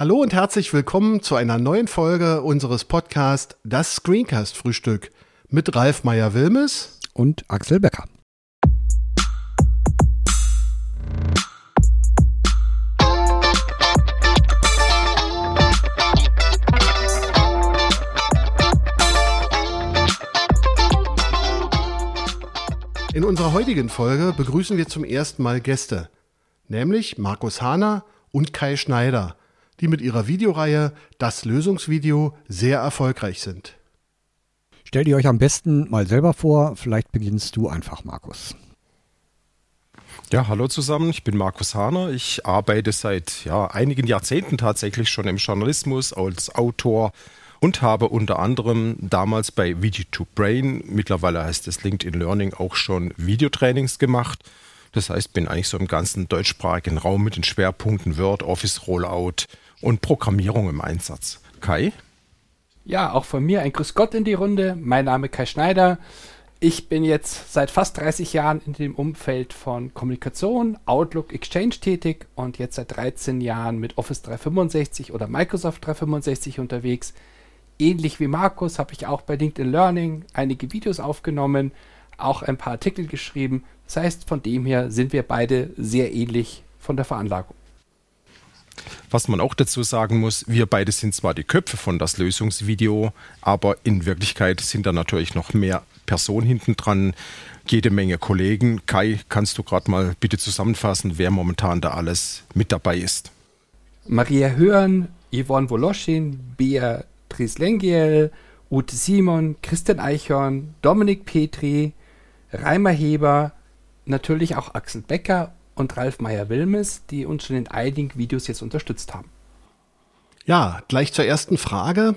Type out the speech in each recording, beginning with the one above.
Hallo und herzlich willkommen zu einer neuen Folge unseres Podcasts Das Screencast Frühstück mit Ralf Meyer-Wilmes und Axel Becker. In unserer heutigen Folge begrüßen wir zum ersten Mal Gäste, nämlich Markus Hahner und Kai Schneider die mit ihrer Videoreihe Das Lösungsvideo sehr erfolgreich sind. Stellt ihr euch am besten mal selber vor, vielleicht beginnst du einfach, Markus. Ja, hallo zusammen, ich bin Markus Hahner. Ich arbeite seit ja, einigen Jahrzehnten tatsächlich schon im Journalismus als Autor und habe unter anderem damals bei Video2Brain, mittlerweile heißt es LinkedIn Learning, auch schon Videotrainings gemacht. Das heißt, bin eigentlich so im ganzen deutschsprachigen Raum mit den Schwerpunkten Word, Office Rollout, und Programmierung im Einsatz. Kai? Ja, auch von mir ein Grüß Gott in die Runde. Mein Name ist Kai Schneider. Ich bin jetzt seit fast 30 Jahren in dem Umfeld von Kommunikation, Outlook, Exchange tätig und jetzt seit 13 Jahren mit Office 365 oder Microsoft 365 unterwegs. Ähnlich wie Markus habe ich auch bei LinkedIn Learning einige Videos aufgenommen, auch ein paar Artikel geschrieben. Das heißt, von dem her sind wir beide sehr ähnlich von der Veranlagung. Was man auch dazu sagen muss, wir beide sind zwar die Köpfe von das Lösungsvideo, aber in Wirklichkeit sind da natürlich noch mehr Personen hinten dran, jede Menge Kollegen. Kai, kannst du gerade mal bitte zusammenfassen, wer momentan da alles mit dabei ist? Maria Hörn, Yvonne Woloschin, Beatrice Lengiel, Ute Simon, Christian Eichhorn, Dominik Petri, Reimer Heber, natürlich auch Axel Becker und Ralf Meyer-Wilmes, die uns schon in einigen Videos jetzt unterstützt haben. Ja, gleich zur ersten Frage.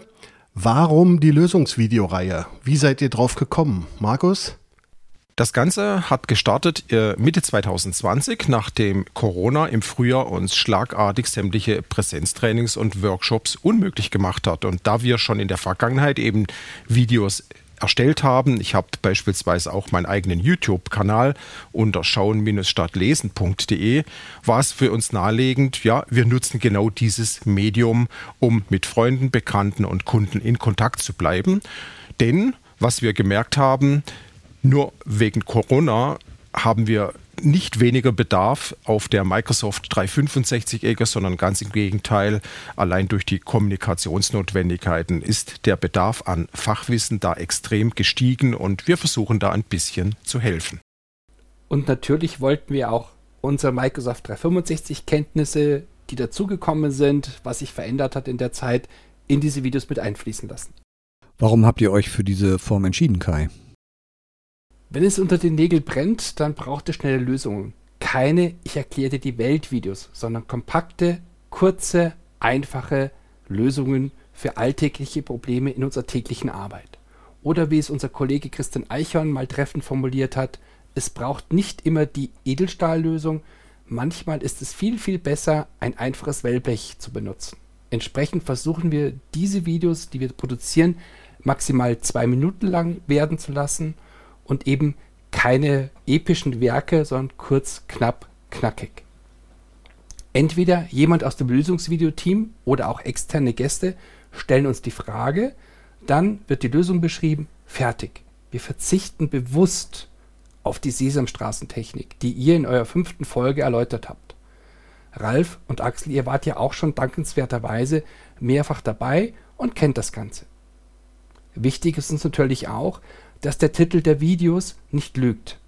Warum die Lösungsvideoreihe? Wie seid ihr drauf gekommen? Markus? Das Ganze hat gestartet äh, Mitte 2020, nachdem Corona im Frühjahr uns schlagartig sämtliche Präsenztrainings und Workshops unmöglich gemacht hat. Und da wir schon in der Vergangenheit eben Videos erstellt haben. Ich habe beispielsweise auch meinen eigenen YouTube-Kanal unter schauen-stadtlesen.de. War es für uns naheliegend, ja, wir nutzen genau dieses Medium, um mit Freunden, Bekannten und Kunden in Kontakt zu bleiben. Denn, was wir gemerkt haben, nur wegen Corona haben wir nicht weniger Bedarf auf der Microsoft 365-Ecke, sondern ganz im Gegenteil, allein durch die Kommunikationsnotwendigkeiten ist der Bedarf an Fachwissen da extrem gestiegen und wir versuchen da ein bisschen zu helfen. Und natürlich wollten wir auch unsere Microsoft 365-Kenntnisse, die dazugekommen sind, was sich verändert hat in der Zeit, in diese Videos mit einfließen lassen. Warum habt ihr euch für diese Form entschieden, Kai? Wenn es unter den Nägeln brennt, dann braucht es schnelle Lösungen. Keine Ich erkläre dir die Welt Videos, sondern kompakte, kurze, einfache Lösungen für alltägliche Probleme in unserer täglichen Arbeit. Oder wie es unser Kollege Christian Eichhorn mal treffend formuliert hat, es braucht nicht immer die Edelstahllösung, manchmal ist es viel, viel besser, ein einfaches Wellblech zu benutzen. Entsprechend versuchen wir diese Videos, die wir produzieren, maximal zwei Minuten lang werden zu lassen und eben keine epischen Werke, sondern kurz, knapp, knackig. Entweder jemand aus dem Lösungsvideoteam oder auch externe Gäste stellen uns die Frage, dann wird die Lösung beschrieben, fertig. Wir verzichten bewusst auf die Sesamstraßentechnik, die ihr in eurer fünften Folge erläutert habt. Ralf und Axel, ihr wart ja auch schon dankenswerterweise mehrfach dabei und kennt das Ganze. Wichtig ist uns natürlich auch, dass der Titel der Videos nicht lügt.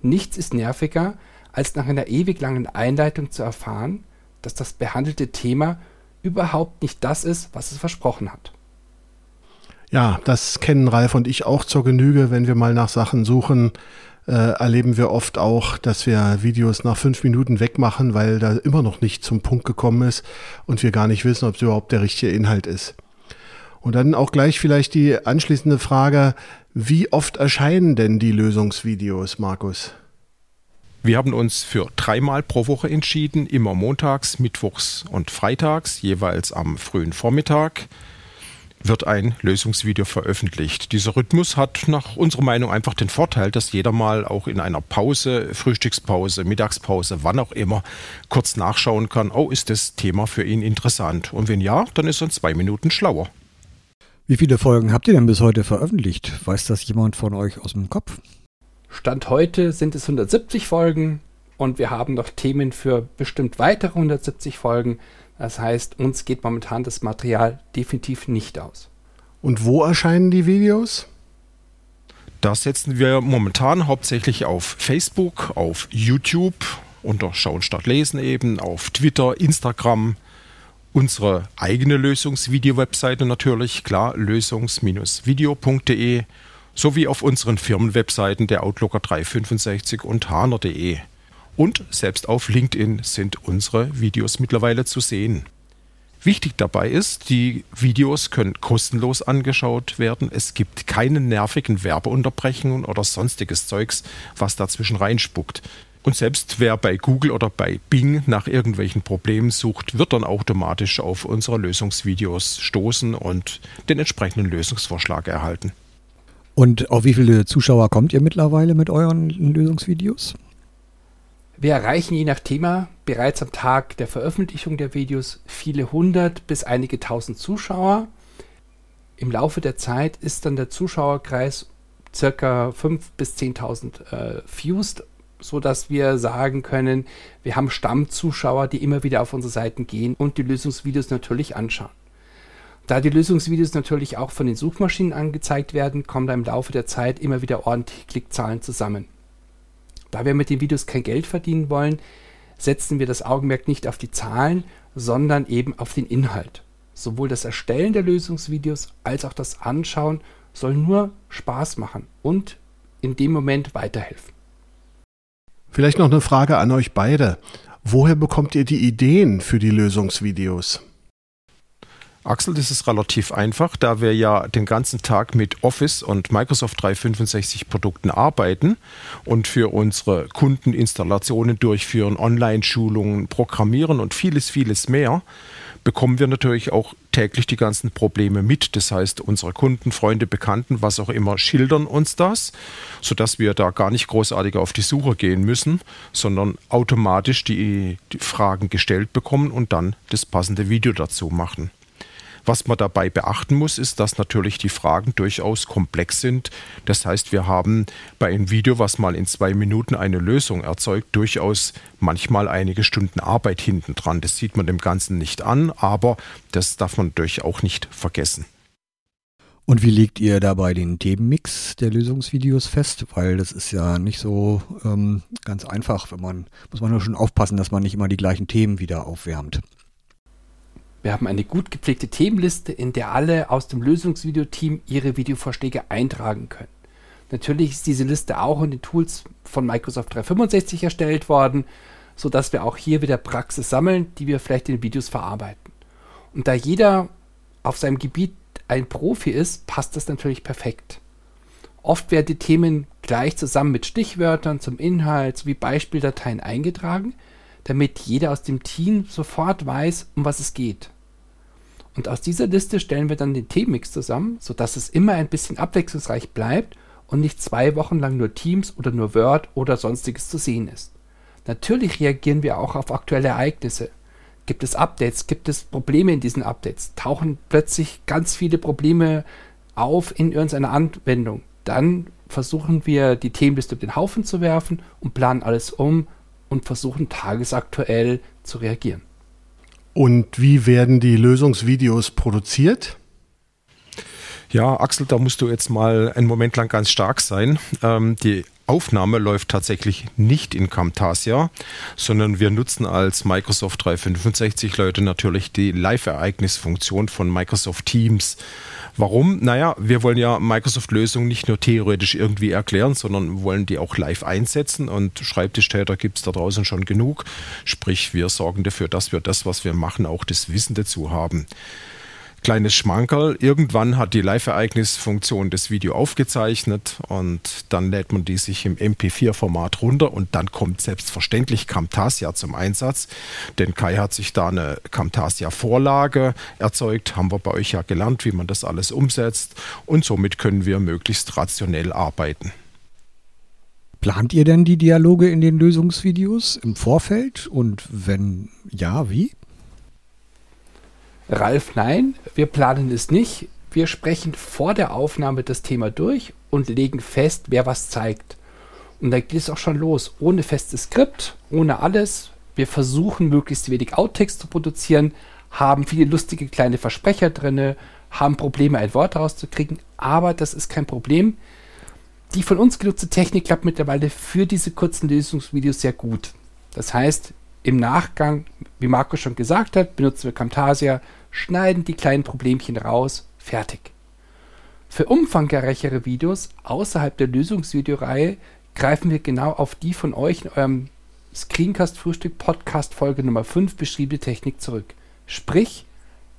Nichts ist nerviger, als nach einer ewig langen Einleitung zu erfahren, dass das behandelte Thema überhaupt nicht das ist, was es versprochen hat. Ja, das kennen Ralf und ich auch zur Genüge. Wenn wir mal nach Sachen suchen, äh, erleben wir oft auch, dass wir Videos nach fünf Minuten wegmachen, weil da immer noch nicht zum Punkt gekommen ist und wir gar nicht wissen, ob es überhaupt der richtige Inhalt ist. Und dann auch gleich vielleicht die anschließende Frage, wie oft erscheinen denn die Lösungsvideos, Markus? Wir haben uns für dreimal pro Woche entschieden, immer montags, mittwochs und freitags, jeweils am frühen Vormittag. wird ein Lösungsvideo veröffentlicht. Dieser Rhythmus hat nach unserer Meinung einfach den Vorteil, dass jeder mal auch in einer Pause, Frühstückspause, Mittagspause, wann auch immer, kurz nachschauen kann, oh, ist das Thema für ihn interessant? Und wenn ja, dann ist er in zwei Minuten schlauer. Wie viele Folgen habt ihr denn bis heute veröffentlicht? Weiß das jemand von euch aus dem Kopf? Stand heute sind es 170 Folgen und wir haben noch Themen für bestimmt weitere 170 Folgen. Das heißt, uns geht momentan das Material definitiv nicht aus. Und wo erscheinen die Videos? Da setzen wir momentan hauptsächlich auf Facebook, auf YouTube, unter Schauen statt Lesen eben, auf Twitter, Instagram, unsere eigene Lösungsvideo-Webseite natürlich, klar, lösungs-video.de, sowie auf unseren Firmenwebseiten der Outlooker 365 und haner.de. Und selbst auf LinkedIn sind unsere Videos mittlerweile zu sehen. Wichtig dabei ist, die Videos können kostenlos angeschaut werden. Es gibt keine nervigen Werbeunterbrechungen oder sonstiges Zeugs, was dazwischen reinspuckt. Und selbst wer bei Google oder bei Bing nach irgendwelchen Problemen sucht, wird dann automatisch auf unsere Lösungsvideos stoßen und den entsprechenden Lösungsvorschlag erhalten. Und auf wie viele Zuschauer kommt ihr mittlerweile mit euren Lösungsvideos? Wir erreichen je nach Thema bereits am Tag der Veröffentlichung der Videos viele hundert bis einige tausend Zuschauer. Im Laufe der Zeit ist dann der Zuschauerkreis circa 5.000 bis 10.000 äh, Views, sodass wir sagen können, wir haben Stammzuschauer, die immer wieder auf unsere Seiten gehen und die Lösungsvideos natürlich anschauen. Da die Lösungsvideos natürlich auch von den Suchmaschinen angezeigt werden, kommen da im Laufe der Zeit immer wieder ordentliche Klickzahlen zusammen. Da wir mit den Videos kein Geld verdienen wollen, setzen wir das Augenmerk nicht auf die Zahlen, sondern eben auf den Inhalt. Sowohl das Erstellen der Lösungsvideos als auch das Anschauen soll nur Spaß machen und in dem Moment weiterhelfen. Vielleicht noch eine Frage an euch beide. Woher bekommt ihr die Ideen für die Lösungsvideos? Axel, das ist relativ einfach, da wir ja den ganzen Tag mit Office und Microsoft 365 Produkten arbeiten und für unsere Kunden Installationen durchführen, Online-Schulungen, programmieren und vieles, vieles mehr, bekommen wir natürlich auch täglich die ganzen Probleme mit. Das heißt, unsere Kunden, Freunde, Bekannten, was auch immer, schildern uns das, sodass wir da gar nicht großartig auf die Suche gehen müssen, sondern automatisch die, die Fragen gestellt bekommen und dann das passende Video dazu machen. Was man dabei beachten muss, ist, dass natürlich die Fragen durchaus komplex sind. Das heißt, wir haben bei einem Video, was mal in zwei Minuten eine Lösung erzeugt, durchaus manchmal einige Stunden Arbeit hinten dran. Das sieht man dem Ganzen nicht an, aber das darf man natürlich auch nicht vergessen. Und wie legt ihr dabei den Themenmix der Lösungsvideos fest? Weil das ist ja nicht so ähm, ganz einfach, wenn man, muss man nur schon aufpassen, dass man nicht immer die gleichen Themen wieder aufwärmt. Wir haben eine gut gepflegte Themenliste, in der alle aus dem Lösungsvideoteam ihre Videovorschläge eintragen können. Natürlich ist diese Liste auch in den Tools von Microsoft 365 erstellt worden, sodass wir auch hier wieder Praxis sammeln, die wir vielleicht in Videos verarbeiten. Und da jeder auf seinem Gebiet ein Profi ist, passt das natürlich perfekt. Oft werden die Themen gleich zusammen mit Stichwörtern zum Inhalt sowie Beispieldateien eingetragen, damit jeder aus dem Team sofort weiß, um was es geht. Und aus dieser Liste stellen wir dann den Themenmix zusammen, sodass es immer ein bisschen abwechslungsreich bleibt und nicht zwei Wochen lang nur Teams oder nur Word oder sonstiges zu sehen ist. Natürlich reagieren wir auch auf aktuelle Ereignisse. Gibt es Updates? Gibt es Probleme in diesen Updates? Tauchen plötzlich ganz viele Probleme auf in irgendeiner Anwendung? Dann versuchen wir die Themenliste auf den Haufen zu werfen und planen alles um, und versuchen tagesaktuell zu reagieren. Und wie werden die Lösungsvideos produziert? Ja, Axel, da musst du jetzt mal einen Moment lang ganz stark sein. Ähm, die Aufnahme läuft tatsächlich nicht in Camtasia, sondern wir nutzen als Microsoft 365 Leute natürlich die Live-Ereignisfunktion von Microsoft Teams. Warum? Naja, wir wollen ja Microsoft-Lösungen nicht nur theoretisch irgendwie erklären, sondern wollen die auch live einsetzen und Schreibtischtäter gibt es da draußen schon genug. Sprich, wir sorgen dafür, dass wir das, was wir machen, auch das Wissen dazu haben. Kleines Schmankerl, irgendwann hat die Live-Ereignisfunktion das Video aufgezeichnet und dann lädt man die sich im MP4-Format runter und dann kommt selbstverständlich Camtasia zum Einsatz, denn Kai hat sich da eine Camtasia-Vorlage erzeugt, haben wir bei euch ja gelernt, wie man das alles umsetzt und somit können wir möglichst rationell arbeiten. Plant ihr denn die Dialoge in den Lösungsvideos im Vorfeld und wenn ja, wie? Ralf, nein, wir planen es nicht. Wir sprechen vor der Aufnahme das Thema durch und legen fest, wer was zeigt. Und da geht es auch schon los. Ohne festes Skript, ohne alles. Wir versuchen möglichst wenig Outtakes zu produzieren, haben viele lustige kleine Versprecher drin, haben Probleme, ein Wort rauszukriegen, aber das ist kein Problem. Die von uns genutzte Technik klappt mittlerweile für diese kurzen Lösungsvideos sehr gut. Das heißt, im Nachgang, wie Marco schon gesagt hat, benutzen wir Camtasia, schneiden die kleinen Problemchen raus, fertig. Für umfangreichere Videos außerhalb der Lösungsvideoreihe greifen wir genau auf die von euch in eurem Screencast Frühstück Podcast Folge Nummer 5 beschriebene Technik zurück. Sprich,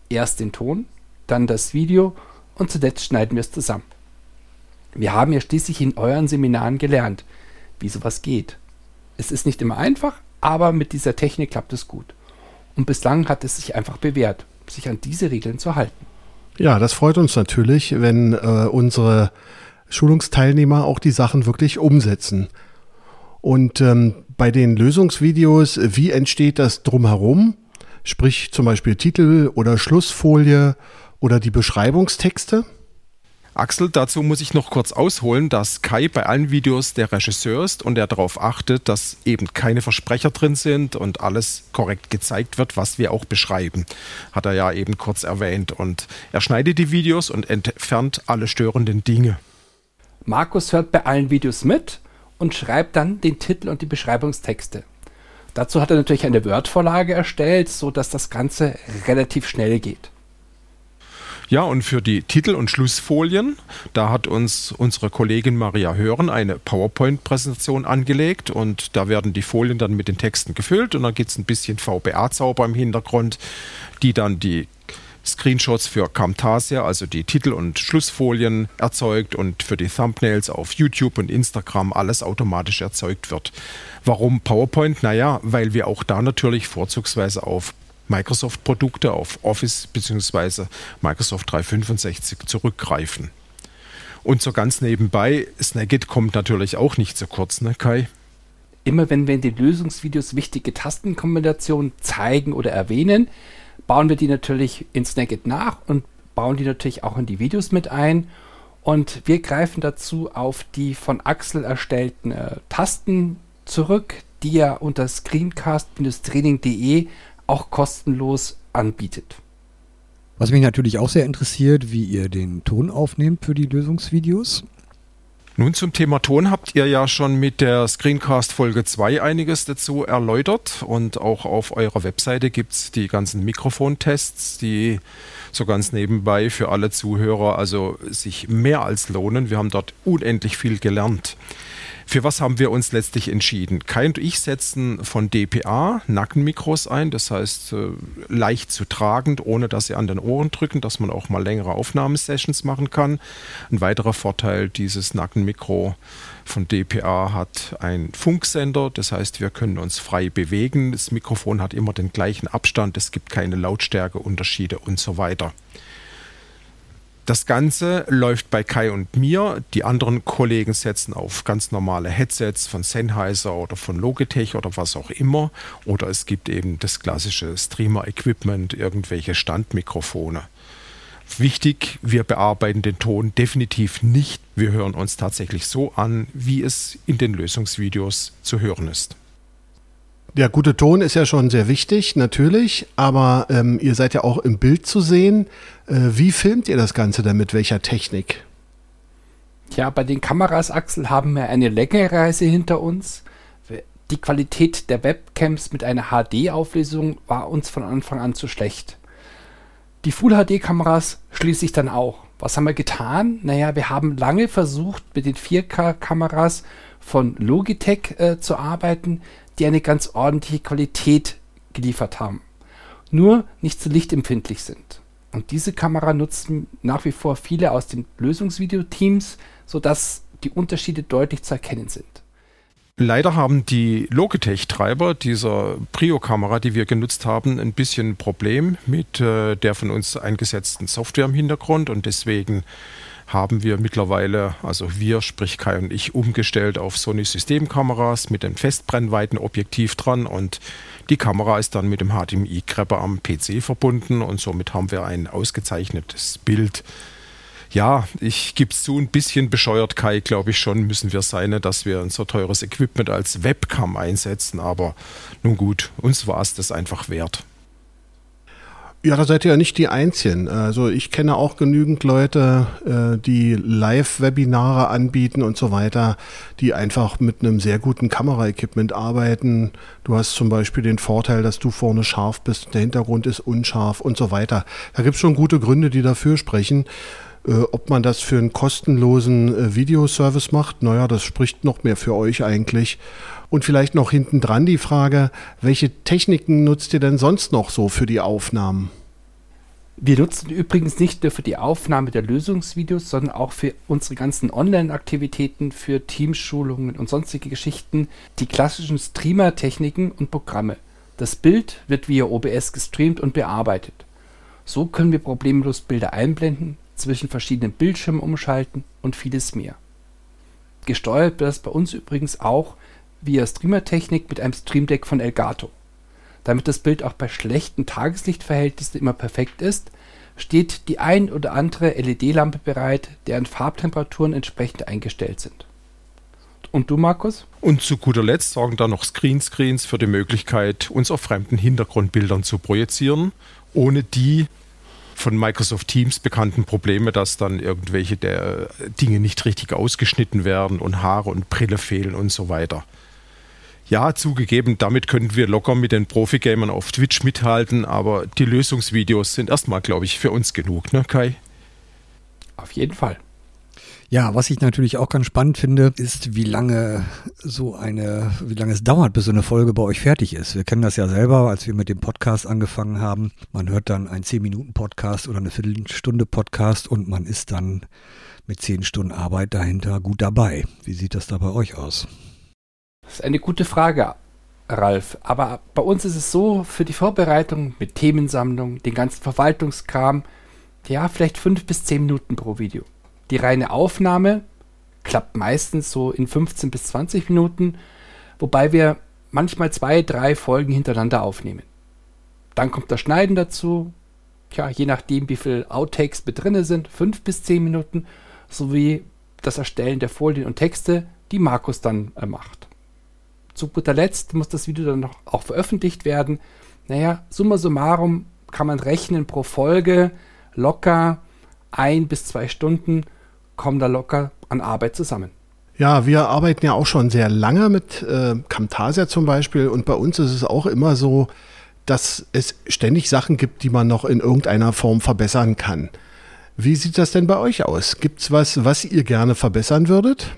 erst den Ton, dann das Video und zuletzt schneiden wir es zusammen. Wir haben ja schließlich in euren Seminaren gelernt, wie sowas geht. Es ist nicht immer einfach, aber mit dieser Technik klappt es gut. Und bislang hat es sich einfach bewährt sich an diese Regeln zu halten. Ja, das freut uns natürlich, wenn äh, unsere Schulungsteilnehmer auch die Sachen wirklich umsetzen. Und ähm, bei den Lösungsvideos, wie entsteht das drumherum? Sprich zum Beispiel Titel oder Schlussfolie oder die Beschreibungstexte? Axel, dazu muss ich noch kurz ausholen, dass Kai bei allen Videos der Regisseur ist und er darauf achtet, dass eben keine Versprecher drin sind und alles korrekt gezeigt wird, was wir auch beschreiben. Hat er ja eben kurz erwähnt. Und er schneidet die Videos und entfernt alle störenden Dinge. Markus hört bei allen Videos mit und schreibt dann den Titel und die Beschreibungstexte. Dazu hat er natürlich eine Word-Vorlage erstellt, sodass das Ganze relativ schnell geht. Ja, und für die Titel- und Schlussfolien, da hat uns unsere Kollegin Maria Hören eine PowerPoint-Präsentation angelegt und da werden die Folien dann mit den Texten gefüllt und dann gibt es ein bisschen VBA-Zauber im Hintergrund, die dann die Screenshots für Camtasia, also die Titel- und Schlussfolien erzeugt und für die Thumbnails auf YouTube und Instagram alles automatisch erzeugt wird. Warum PowerPoint? Naja, weil wir auch da natürlich vorzugsweise auf Microsoft-Produkte auf Office bzw. Microsoft 365 zurückgreifen. Und so ganz nebenbei, Snagit kommt natürlich auch nicht zu kurz, ne Kai? Immer wenn wir in den Lösungsvideos wichtige Tastenkombinationen zeigen oder erwähnen, bauen wir die natürlich in Snagit nach und bauen die natürlich auch in die Videos mit ein. Und wir greifen dazu auf die von Axel erstellten äh, Tasten zurück, die er unter screencast-training.de auch kostenlos anbietet. Was mich natürlich auch sehr interessiert, wie ihr den Ton aufnehmt für die Lösungsvideos. Nun zum Thema Ton habt ihr ja schon mit der Screencast Folge 2 einiges dazu erläutert und auch auf eurer Webseite gibt es die ganzen Mikrofontests, die so ganz nebenbei für alle Zuhörer also sich mehr als lohnen. Wir haben dort unendlich viel gelernt. Für was haben wir uns letztlich entschieden? Kai und ich setzen von DPA Nackenmikros ein, das heißt äh, leicht zu tragend, ohne dass sie an den Ohren drücken, dass man auch mal längere Aufnahmesessions machen kann. Ein weiterer Vorteil dieses Nackenmikro von DPA hat einen Funksender, das heißt, wir können uns frei bewegen. Das Mikrofon hat immer den gleichen Abstand, es gibt keine Lautstärkeunterschiede und so weiter. Das Ganze läuft bei Kai und mir. Die anderen Kollegen setzen auf ganz normale Headsets von Sennheiser oder von Logitech oder was auch immer. Oder es gibt eben das klassische Streamer-Equipment, irgendwelche Standmikrofone. Wichtig, wir bearbeiten den Ton definitiv nicht. Wir hören uns tatsächlich so an, wie es in den Lösungsvideos zu hören ist. Der gute Ton ist ja schon sehr wichtig, natürlich, aber ähm, ihr seid ja auch im Bild zu sehen. Äh, wie filmt ihr das Ganze denn mit welcher Technik? Ja, bei den Kameras, Axel, haben wir eine längere Reise hinter uns. Die Qualität der Webcams mit einer HD-Auflösung war uns von Anfang an zu schlecht. Die Full HD-Kameras schließlich dann auch. Was haben wir getan? Naja, wir haben lange versucht, mit den 4K-Kameras von Logitech äh, zu arbeiten die eine ganz ordentliche Qualität geliefert haben, nur nicht so lichtempfindlich sind. Und diese Kamera nutzen nach wie vor viele aus den Lösungsvideoteams, sodass die Unterschiede deutlich zu erkennen sind. Leider haben die Logitech-Treiber dieser Prio-Kamera, die wir genutzt haben, ein bisschen ein Problem mit äh, der von uns eingesetzten Software im Hintergrund und deswegen haben wir mittlerweile, also wir, sprich Kai und ich, umgestellt auf Sony Systemkameras mit einem Festbrennweitenobjektiv dran und die Kamera ist dann mit dem HDMI-Grabber am PC verbunden und somit haben wir ein ausgezeichnetes Bild ja, ich gebe es zu, ein bisschen bescheuert, Kai, glaube ich schon, müssen wir sein, ne, dass wir so teures Equipment als Webcam einsetzen. Aber nun gut, uns war es das einfach wert. Ja, da seid ihr ja nicht die Einzigen. Also ich kenne auch genügend Leute, äh, die Live-Webinare anbieten und so weiter, die einfach mit einem sehr guten Kameraequipment arbeiten. Du hast zum Beispiel den Vorteil, dass du vorne scharf bist, der Hintergrund ist unscharf und so weiter. Da gibt es schon gute Gründe, die dafür sprechen. Äh, ob man das für einen kostenlosen äh, Videoservice macht, naja, das spricht noch mehr für euch eigentlich. Und vielleicht noch hinten dran die Frage, welche Techniken nutzt ihr denn sonst noch so für die Aufnahmen? Wir nutzen übrigens nicht nur für die Aufnahme der Lösungsvideos, sondern auch für unsere ganzen Online-Aktivitäten, für Teamschulungen und sonstige Geschichten die klassischen Streamer-Techniken und Programme. Das Bild wird via OBS gestreamt und bearbeitet. So können wir problemlos Bilder einblenden, zwischen verschiedenen Bildschirmen umschalten und vieles mehr. Gesteuert wird das bei uns übrigens auch via Streamer-Technik mit einem Stream Deck von Elgato. Damit das Bild auch bei schlechten Tageslichtverhältnissen immer perfekt ist, steht die ein oder andere LED-Lampe bereit, deren Farbtemperaturen entsprechend eingestellt sind. Und du, Markus? Und zu guter Letzt sorgen da noch Screenscreens für die Möglichkeit, uns auf fremden Hintergrundbildern zu projizieren, ohne die von Microsoft Teams bekannten Probleme, dass dann irgendwelche der Dinge nicht richtig ausgeschnitten werden und Haare und Brille fehlen und so weiter. Ja, zugegeben, damit könnten wir locker mit den Profi-Gamern auf Twitch mithalten, aber die Lösungsvideos sind erstmal, glaube ich, für uns genug, ne, Kai? Auf jeden Fall. Ja, was ich natürlich auch ganz spannend finde, ist, wie lange so eine, wie lange es dauert, bis so eine Folge bei euch fertig ist. Wir kennen das ja selber, als wir mit dem Podcast angefangen haben. Man hört dann einen 10-Minuten-Podcast oder eine Viertelstunde-Podcast und man ist dann mit 10 Stunden Arbeit dahinter gut dabei. Wie sieht das da bei euch aus? Das ist eine gute Frage, Ralf. Aber bei uns ist es so, für die Vorbereitung mit Themensammlung, den ganzen Verwaltungskram, ja, vielleicht fünf bis zehn Minuten pro Video. Die reine Aufnahme klappt meistens so in 15 bis 20 Minuten, wobei wir manchmal zwei, drei Folgen hintereinander aufnehmen. Dann kommt das Schneiden dazu, tja, je nachdem, wie viele Outtakes mit drin sind, fünf bis zehn Minuten, sowie das Erstellen der Folien und Texte, die Markus dann äh, macht. Zu guter Letzt muss das Video dann noch auch veröffentlicht werden. Naja, summa summarum kann man rechnen pro Folge locker ein bis zwei Stunden kommen da locker an Arbeit zusammen. Ja, wir arbeiten ja auch schon sehr lange mit äh, Camtasia zum Beispiel und bei uns ist es auch immer so, dass es ständig Sachen gibt, die man noch in irgendeiner Form verbessern kann. Wie sieht das denn bei euch aus? Gibt es was, was ihr gerne verbessern würdet?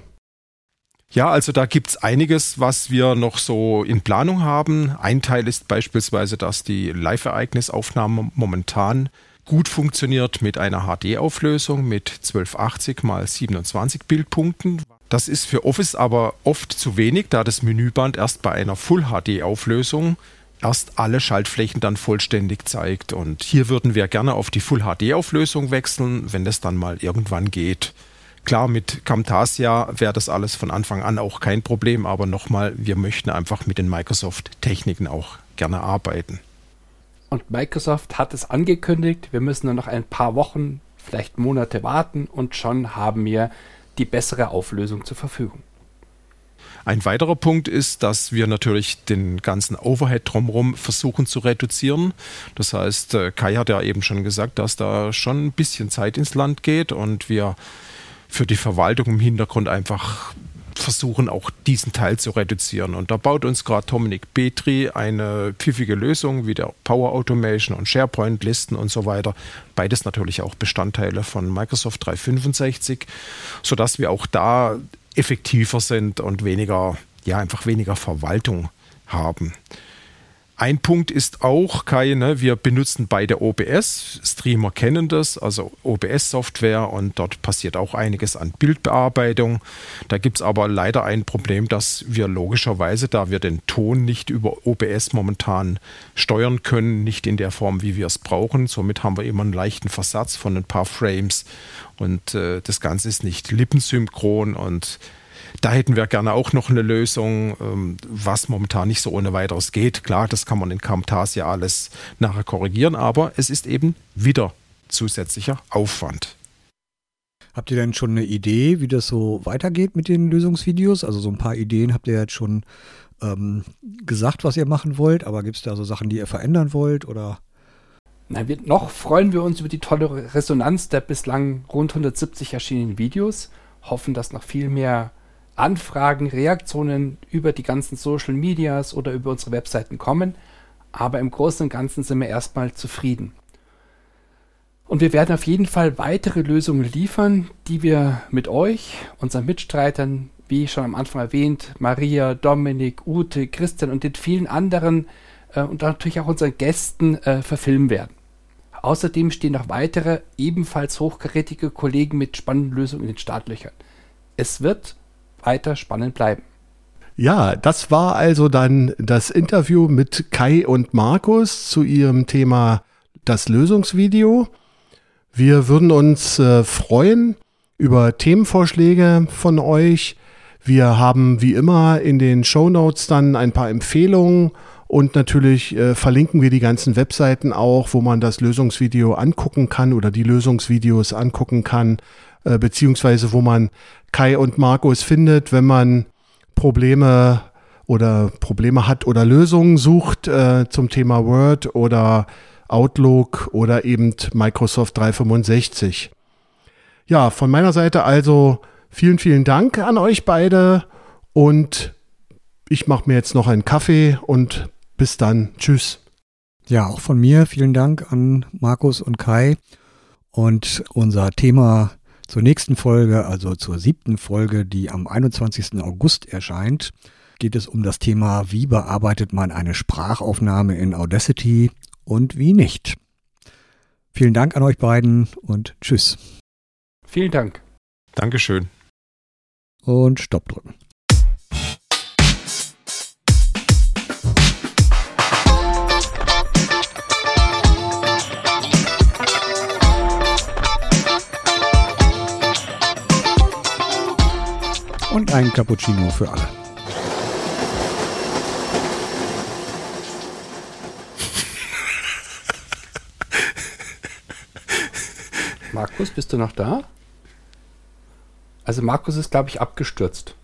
Ja, also da gibt es einiges, was wir noch so in Planung haben. Ein Teil ist beispielsweise, dass die Live-Ereignisaufnahme momentan gut funktioniert mit einer HD-Auflösung mit 1280 x 27 Bildpunkten. Das ist für Office aber oft zu wenig, da das Menüband erst bei einer Full-HD-Auflösung erst alle Schaltflächen dann vollständig zeigt. Und hier würden wir gerne auf die Full-HD-Auflösung wechseln, wenn das dann mal irgendwann geht. Klar, mit Camtasia wäre das alles von Anfang an auch kein Problem, aber nochmal, wir möchten einfach mit den Microsoft-Techniken auch gerne arbeiten. Und Microsoft hat es angekündigt, wir müssen nur noch ein paar Wochen, vielleicht Monate warten und schon haben wir die bessere Auflösung zur Verfügung. Ein weiterer Punkt ist, dass wir natürlich den ganzen Overhead drumherum versuchen zu reduzieren. Das heißt, äh, Kai hat ja eben schon gesagt, dass da schon ein bisschen Zeit ins Land geht und wir für die Verwaltung im Hintergrund einfach versuchen auch diesen Teil zu reduzieren. Und da baut uns gerade Dominik Petri eine pfiffige Lösung wie der Power Automation und SharePoint Listen und so weiter. Beides natürlich auch Bestandteile von Microsoft 365, sodass wir auch da effektiver sind und weniger, ja, einfach weniger Verwaltung haben. Ein Punkt ist auch, Kai, ne, wir benutzen beide OBS. Streamer kennen das, also OBS-Software und dort passiert auch einiges an Bildbearbeitung. Da gibt es aber leider ein Problem, dass wir logischerweise, da wir den Ton nicht über OBS momentan steuern können, nicht in der Form, wie wir es brauchen. Somit haben wir immer einen leichten Versatz von ein paar Frames und äh, das Ganze ist nicht lippensynchron und da hätten wir gerne auch noch eine Lösung, ähm, was momentan nicht so ohne weiteres geht. Klar, das kann man in Camtasia alles nachher korrigieren, aber es ist eben wieder zusätzlicher Aufwand. Habt ihr denn schon eine Idee, wie das so weitergeht mit den Lösungsvideos? Also so ein paar Ideen habt ihr jetzt schon ähm, gesagt, was ihr machen wollt, aber gibt es da so Sachen, die ihr verändern wollt oder? Na, wir, noch freuen wir uns über die tolle Resonanz der bislang rund 170 erschienenen Videos, hoffen, dass noch viel mehr Anfragen, Reaktionen über die ganzen Social Medias oder über unsere Webseiten kommen. Aber im Großen und Ganzen sind wir erstmal zufrieden. Und wir werden auf jeden Fall weitere Lösungen liefern, die wir mit euch, unseren Mitstreitern, wie schon am Anfang erwähnt, Maria, Dominik, Ute, Christian und den vielen anderen äh, und natürlich auch unseren Gästen äh, verfilmen werden. Außerdem stehen noch weitere, ebenfalls hochkarätige Kollegen mit spannenden Lösungen in den Startlöchern. Es wird weiter spannend bleiben. Ja, das war also dann das Interview mit Kai und Markus zu ihrem Thema das Lösungsvideo. Wir würden uns äh, freuen über Themenvorschläge von euch. Wir haben wie immer in den Show Notes dann ein paar Empfehlungen und natürlich äh, verlinken wir die ganzen Webseiten auch, wo man das Lösungsvideo angucken kann oder die Lösungsvideos angucken kann, äh, beziehungsweise wo man Kai und Markus findet, wenn man Probleme oder Probleme hat oder Lösungen sucht äh, zum Thema Word oder Outlook oder eben Microsoft 365. Ja, von meiner Seite also vielen, vielen Dank an euch beide und ich mache mir jetzt noch einen Kaffee und bis dann. Tschüss. Ja, auch von mir vielen Dank an Markus und Kai. Und unser Thema zur nächsten Folge, also zur siebten Folge, die am 21. August erscheint, geht es um das Thema, wie bearbeitet man eine Sprachaufnahme in Audacity und wie nicht. Vielen Dank an euch beiden und tschüss. Vielen Dank. Dankeschön. Und Stopp drücken. Ein Cappuccino für alle. Markus, bist du noch da? Also Markus ist, glaube ich, abgestürzt.